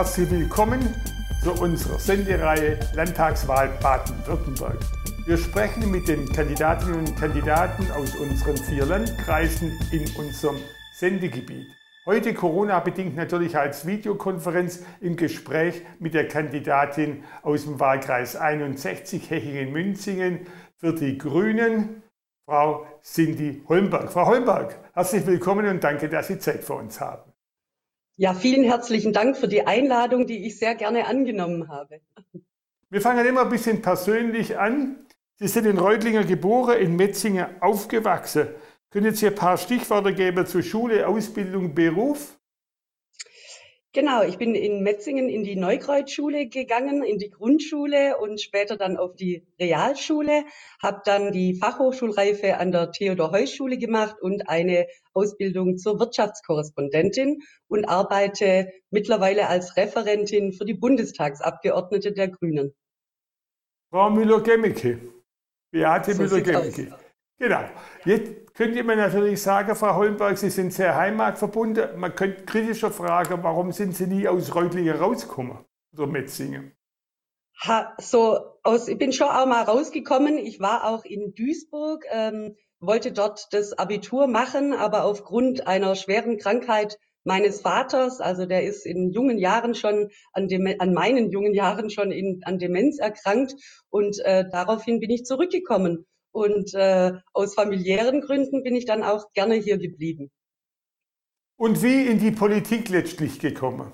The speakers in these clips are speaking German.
Herzlich willkommen zu unserer Sendereihe Landtagswahl Baden-Württemberg. Wir sprechen mit den Kandidatinnen und Kandidaten aus unseren vier Landkreisen in unserem Sendegebiet. Heute Corona-bedingt natürlich als Videokonferenz im Gespräch mit der Kandidatin aus dem Wahlkreis 61 Hechingen-Münzingen für die Grünen, Frau Cindy Holmberg. Frau Holmberg, herzlich willkommen und danke, dass Sie Zeit für uns haben. Ja, vielen herzlichen Dank für die Einladung, die ich sehr gerne angenommen habe. Wir fangen immer ein bisschen persönlich an. Sie sind in Reutlinger geboren, in Metzingen aufgewachsen. Können Sie ein paar Stichworte geben zu Schule, Ausbildung, Beruf? Genau, ich bin in Metzingen in die Neukreuzschule gegangen, in die Grundschule und später dann auf die Realschule, habe dann die Fachhochschulreife an der Theodor-Heuss-Schule gemacht und eine Ausbildung zur Wirtschaftskorrespondentin und arbeite mittlerweile als Referentin für die Bundestagsabgeordnete der Grünen. Frau Müller-Gemmicke, Beate so Müller-Gemmicke. Genau. Jetzt könnte man natürlich sagen, Frau Holmberg, Sie sind sehr heimatverbunden. Man könnte kritischer fragen, warum sind Sie nie aus Reutlingen rausgekommen oder Metzingen? Ha, so aus, ich bin schon auch mal rausgekommen. Ich war auch in Duisburg, ähm, wollte dort das Abitur machen, aber aufgrund einer schweren Krankheit meines Vaters, also der ist in jungen Jahren schon an, dem, an meinen jungen Jahren schon in, an Demenz erkrankt und äh, daraufhin bin ich zurückgekommen und äh, aus familiären Gründen bin ich dann auch gerne hier geblieben. Und wie in die Politik letztlich gekommen?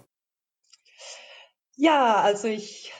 Ja, also ich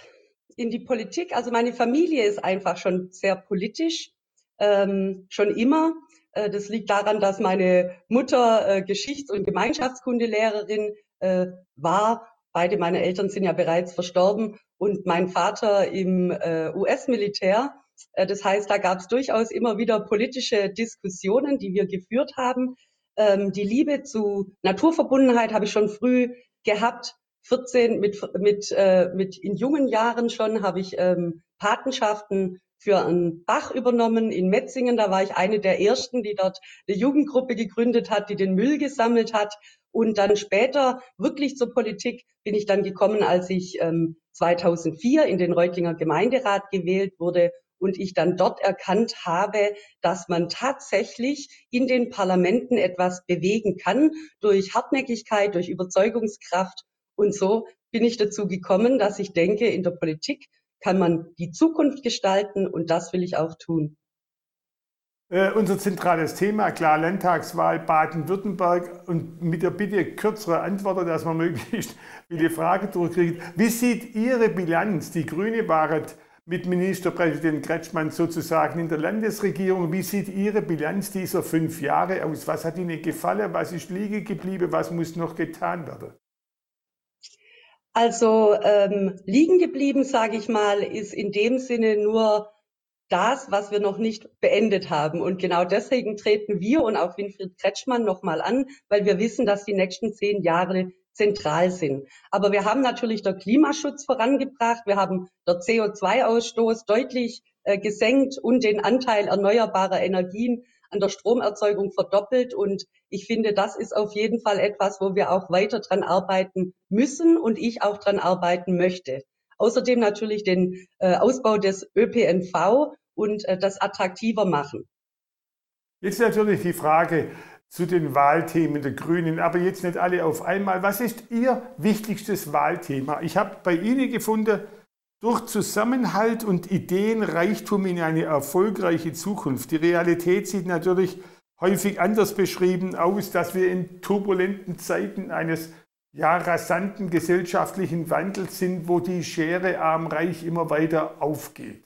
in die Politik, also meine Familie ist einfach schon sehr politisch, ähm, schon immer. Äh, das liegt daran, dass meine Mutter äh, Geschichts- und Gemeinschaftskundelehrerin äh, war. Beide meine Eltern sind ja bereits verstorben und mein Vater im äh, US-Militär. Äh, das heißt, da gab es durchaus immer wieder politische Diskussionen, die wir geführt haben. Ähm, die Liebe zu Naturverbundenheit habe ich schon früh gehabt. 14 mit, mit, äh, mit in jungen Jahren schon habe ich ähm, Patenschaften für einen Bach übernommen in Metzingen. Da war ich eine der ersten, die dort eine Jugendgruppe gegründet hat, die den Müll gesammelt hat. Und dann später wirklich zur Politik bin ich dann gekommen, als ich ähm, 2004 in den Reutlinger Gemeinderat gewählt wurde und ich dann dort erkannt habe, dass man tatsächlich in den Parlamenten etwas bewegen kann durch Hartnäckigkeit, durch Überzeugungskraft. Und so bin ich dazu gekommen, dass ich denke, in der Politik kann man die Zukunft gestalten und das will ich auch tun. Äh, unser zentrales Thema, klar, Landtagswahl Baden-Württemberg und mit der Bitte kürzere Antworten, dass man möglichst viele Fragen durchkriegt. Wie sieht Ihre Bilanz? Die Grüne waren mit Ministerpräsident Kretschmann sozusagen in der Landesregierung. Wie sieht Ihre Bilanz dieser fünf Jahre aus? Was hat Ihnen gefallen? Was ist liegen geblieben? Was muss noch getan werden? Also ähm, liegen geblieben, sage ich mal, ist in dem Sinne nur das, was wir noch nicht beendet haben. Und genau deswegen treten wir und auch Winfried Kretschmann nochmal an, weil wir wissen, dass die nächsten zehn Jahre zentral sind. Aber wir haben natürlich der Klimaschutz vorangebracht, wir haben der CO2-Ausstoß deutlich äh, gesenkt und den Anteil erneuerbarer Energien an der Stromerzeugung verdoppelt. Und ich finde, das ist auf jeden Fall etwas, wo wir auch weiter dran arbeiten müssen und ich auch dran arbeiten möchte. Außerdem natürlich den äh, Ausbau des ÖPNV und äh, das attraktiver machen. Jetzt natürlich die Frage, zu den Wahlthemen der Grünen, aber jetzt nicht alle auf einmal. Was ist Ihr wichtigstes Wahlthema? Ich habe bei Ihnen gefunden, durch Zusammenhalt und Ideenreichtum in eine erfolgreiche Zukunft. Die Realität sieht natürlich häufig anders beschrieben aus, dass wir in turbulenten Zeiten eines ja, rasanten gesellschaftlichen Wandels sind, wo die Schere arm-reich immer weiter aufgeht.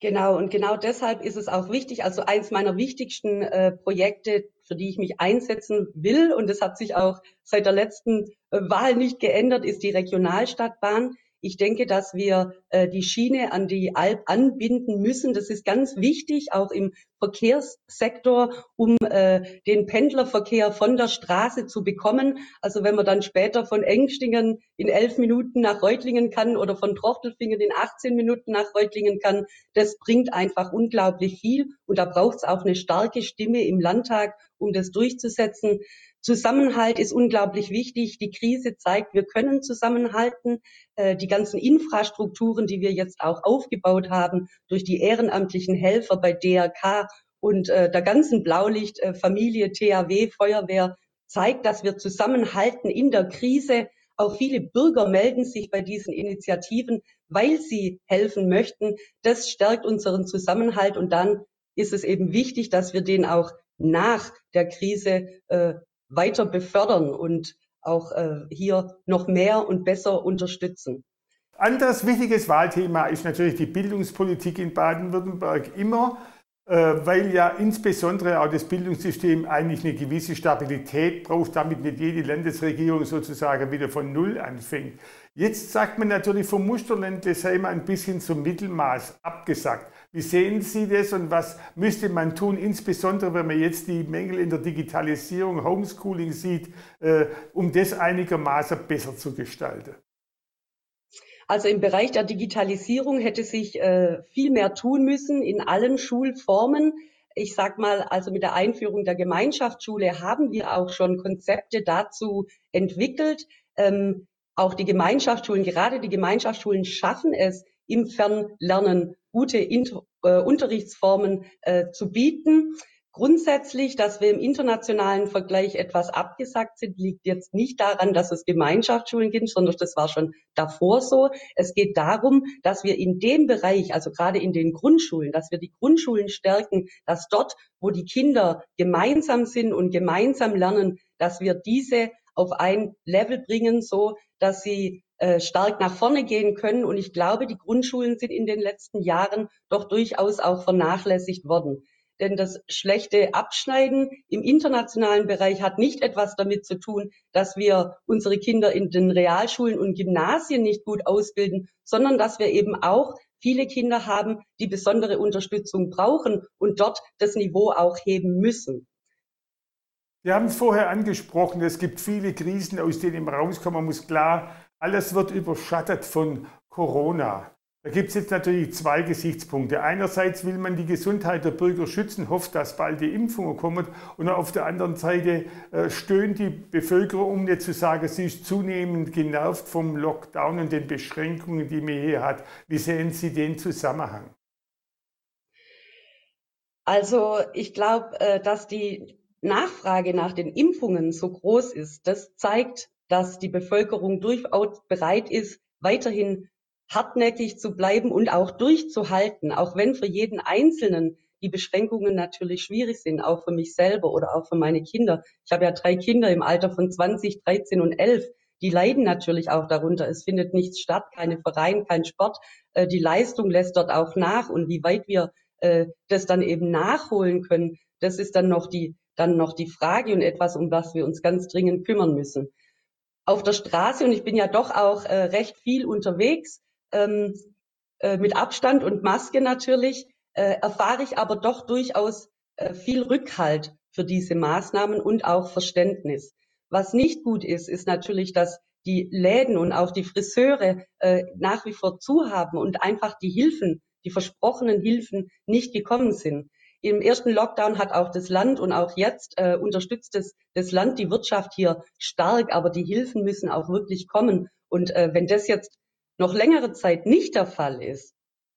Genau, und genau deshalb ist es auch wichtig, also eins meiner wichtigsten äh, Projekte, für die ich mich einsetzen will, und das hat sich auch seit der letzten äh, Wahl nicht geändert, ist die Regionalstadtbahn. Ich denke, dass wir äh, die Schiene an die Alp anbinden müssen. Das ist ganz wichtig, auch im Verkehrssektor, um äh, den Pendlerverkehr von der Straße zu bekommen. Also wenn man dann später von Engstingen in elf Minuten nach Reutlingen kann oder von Trochtelfingen in 18 Minuten nach Reutlingen kann, das bringt einfach unglaublich viel. Und da braucht es auch eine starke Stimme im Landtag, um das durchzusetzen. Zusammenhalt ist unglaublich wichtig. Die Krise zeigt, wir können zusammenhalten. Äh, die ganzen Infrastrukturen, die wir jetzt auch aufgebaut haben durch die ehrenamtlichen Helfer bei DRK und äh, der ganzen Blaulichtfamilie, THW, Feuerwehr, zeigt, dass wir zusammenhalten in der Krise. Auch viele Bürger melden sich bei diesen Initiativen, weil sie helfen möchten. Das stärkt unseren Zusammenhalt und dann ist es eben wichtig, dass wir den auch nach der Krise äh, weiter befördern und auch äh, hier noch mehr und besser unterstützen. Anderes wichtiges Wahlthema ist natürlich die Bildungspolitik in Baden-Württemberg immer, äh, weil ja insbesondere auch das Bildungssystem eigentlich eine gewisse Stabilität braucht, damit nicht jede Landesregierung sozusagen wieder von Null anfängt. Jetzt sagt man natürlich vom Musterländle sei man ein bisschen zum Mittelmaß abgesagt. Wie sehen Sie das und was müsste man tun, insbesondere wenn man jetzt die Mängel in der Digitalisierung, Homeschooling sieht, äh, um das einigermaßen besser zu gestalten? Also im Bereich der Digitalisierung hätte sich äh, viel mehr tun müssen in allen Schulformen. Ich sag mal, also mit der Einführung der Gemeinschaftsschule haben wir auch schon Konzepte dazu entwickelt. Ähm, auch die Gemeinschaftsschulen, gerade die Gemeinschaftsschulen schaffen es, im Fernlernen gute Inter äh, Unterrichtsformen äh, zu bieten. Grundsätzlich, dass wir im internationalen Vergleich etwas abgesagt sind, liegt jetzt nicht daran, dass es Gemeinschaftsschulen gibt, sondern das war schon davor so. Es geht darum, dass wir in dem Bereich, also gerade in den Grundschulen, dass wir die Grundschulen stärken, dass dort, wo die Kinder gemeinsam sind und gemeinsam lernen, dass wir diese auf ein Level bringen, so dass sie äh, stark nach vorne gehen können. Und ich glaube, die Grundschulen sind in den letzten Jahren doch durchaus auch vernachlässigt worden. Denn das schlechte Abschneiden im internationalen Bereich hat nicht etwas damit zu tun, dass wir unsere Kinder in den Realschulen und Gymnasien nicht gut ausbilden, sondern dass wir eben auch viele Kinder haben, die besondere Unterstützung brauchen und dort das Niveau auch heben müssen. Wir haben es vorher angesprochen, es gibt viele Krisen, aus denen man rauskommen muss. Klar, alles wird überschattet von Corona. Da gibt es jetzt natürlich zwei Gesichtspunkte. Einerseits will man die Gesundheit der Bürger schützen, hofft, dass bald die Impfungen kommen. Und auf der anderen Seite äh, stöhnt die Bevölkerung, um nicht zu sagen, sie ist zunehmend genervt vom Lockdown und den Beschränkungen, die man hier hat. Wie sehen Sie den Zusammenhang? Also ich glaube, äh, dass die Nachfrage nach den Impfungen so groß ist, das zeigt, dass die Bevölkerung durchaus bereit ist, weiterhin hartnäckig zu bleiben und auch durchzuhalten, auch wenn für jeden Einzelnen die Beschränkungen natürlich schwierig sind, auch für mich selber oder auch für meine Kinder. Ich habe ja drei Kinder im Alter von 20, 13 und 11. Die leiden natürlich auch darunter. Es findet nichts statt, keine Verein, kein Sport. Äh, die Leistung lässt dort auch nach. Und wie weit wir äh, das dann eben nachholen können, das ist dann noch die, dann noch die Frage und etwas, um was wir uns ganz dringend kümmern müssen. Auf der Straße, und ich bin ja doch auch äh, recht viel unterwegs, ähm, äh, mit Abstand und Maske natürlich, äh, erfahre ich aber doch durchaus äh, viel Rückhalt für diese Maßnahmen und auch Verständnis. Was nicht gut ist, ist natürlich, dass die Läden und auch die Friseure äh, nach wie vor zu haben und einfach die Hilfen, die versprochenen Hilfen nicht gekommen sind. Im ersten Lockdown hat auch das Land und auch jetzt äh, unterstützt das, das Land die Wirtschaft hier stark, aber die Hilfen müssen auch wirklich kommen. Und äh, wenn das jetzt noch längere Zeit nicht der Fall ist,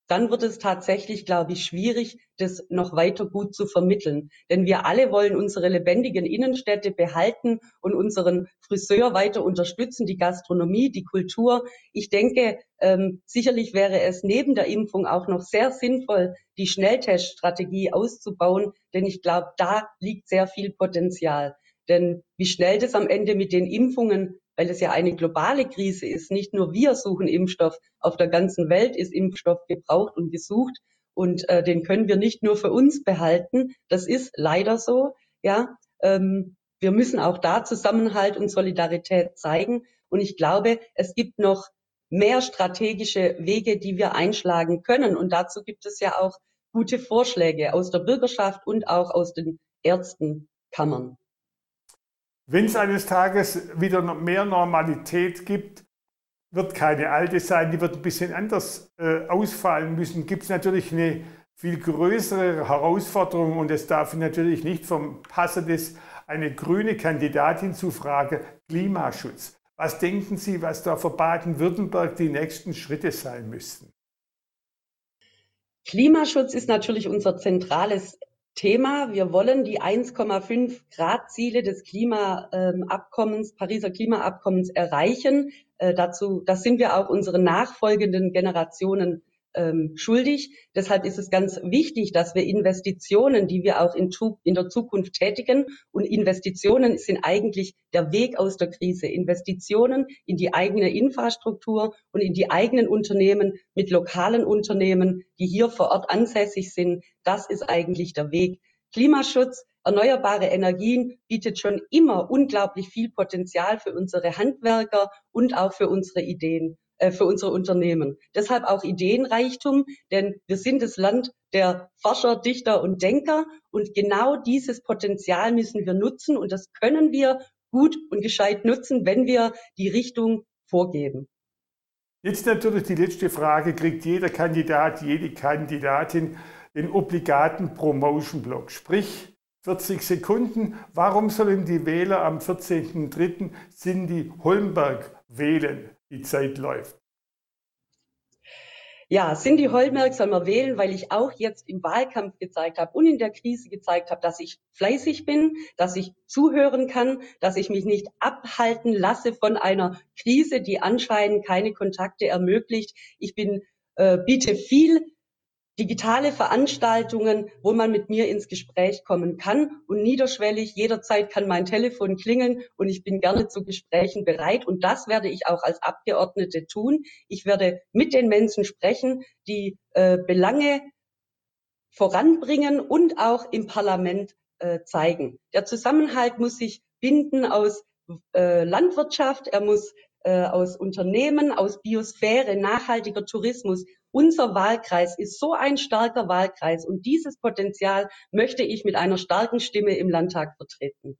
dann wird es tatsächlich, glaube ich, schwierig, das noch weiter gut zu vermitteln. Denn wir alle wollen unsere lebendigen Innenstädte behalten und unseren Friseur weiter unterstützen, die Gastronomie, die Kultur. Ich denke, ähm, sicherlich wäre es neben der Impfung auch noch sehr sinnvoll, die Schnellteststrategie auszubauen, denn ich glaube, da liegt sehr viel Potenzial. Denn wie schnell das am Ende mit den Impfungen weil es ja eine globale Krise ist. Nicht nur wir suchen Impfstoff, auf der ganzen Welt ist Impfstoff gebraucht und gesucht und äh, den können wir nicht nur für uns behalten. Das ist leider so. Ja, ähm, wir müssen auch da Zusammenhalt und Solidarität zeigen. Und ich glaube, es gibt noch mehr strategische Wege, die wir einschlagen können. Und dazu gibt es ja auch gute Vorschläge aus der Bürgerschaft und auch aus den Ärztenkammern. Wenn es eines Tages wieder mehr Normalität gibt, wird keine alte sein, die wird ein bisschen anders äh, ausfallen müssen, gibt es natürlich eine viel größere Herausforderung und es darf natürlich nicht vom Passe des eine grüne Kandidatin zu Frage Klimaschutz. Was denken Sie, was da für Baden-Württemberg die nächsten Schritte sein müssten? Klimaschutz ist natürlich unser zentrales Thema. Wir wollen die 1,5 Grad Ziele des Klimaabkommens, Pariser Klimaabkommens erreichen. Äh, dazu, das sind wir auch unseren nachfolgenden Generationen ähm, schuldig. Deshalb ist es ganz wichtig, dass wir Investitionen, die wir auch in, in, der Zukunft tätigen, und Investitionen sind eigentlich der Weg aus der Krise. Investitionen in die eigene Infrastruktur und in die eigenen Unternehmen mit lokalen Unternehmen, die hier vor Ort ansässig sind. Das ist eigentlich der Weg. Klimaschutz, erneuerbare Energien bietet schon immer unglaublich viel Potenzial für unsere Handwerker und auch für unsere Ideen. Äh, für unsere Unternehmen. Deshalb auch Ideenreichtum, denn wir sind das Land der Forscher, Dichter und Denker und genau dieses Potenzial müssen wir nutzen und das können wir gut und gescheit nutzen, wenn wir die Richtung vorgeben. Jetzt natürlich die letzte Frage, kriegt jeder Kandidat, jede Kandidatin den obligaten Promotion-Block, sprich 40 Sekunden. Warum sollen die Wähler am 14.03. Cindy Holmberg wählen? Die Zeit läuft. Ja, Cindy Holmerk soll man wählen, weil ich auch jetzt im Wahlkampf gezeigt habe und in der Krise gezeigt habe, dass ich fleißig bin, dass ich zuhören kann, dass ich mich nicht abhalten lasse von einer Krise, die anscheinend keine Kontakte ermöglicht. Ich bin, äh, biete viel digitale Veranstaltungen, wo man mit mir ins Gespräch kommen kann und niederschwellig jederzeit kann mein Telefon klingeln und ich bin gerne zu Gesprächen bereit und das werde ich auch als Abgeordnete tun. Ich werde mit den Menschen sprechen, die äh, Belange voranbringen und auch im Parlament äh, zeigen. Der Zusammenhalt muss sich binden aus äh, Landwirtschaft, er muss äh, aus Unternehmen, aus Biosphäre, nachhaltiger Tourismus unser Wahlkreis ist so ein starker Wahlkreis und dieses Potenzial möchte ich mit einer starken Stimme im Landtag vertreten.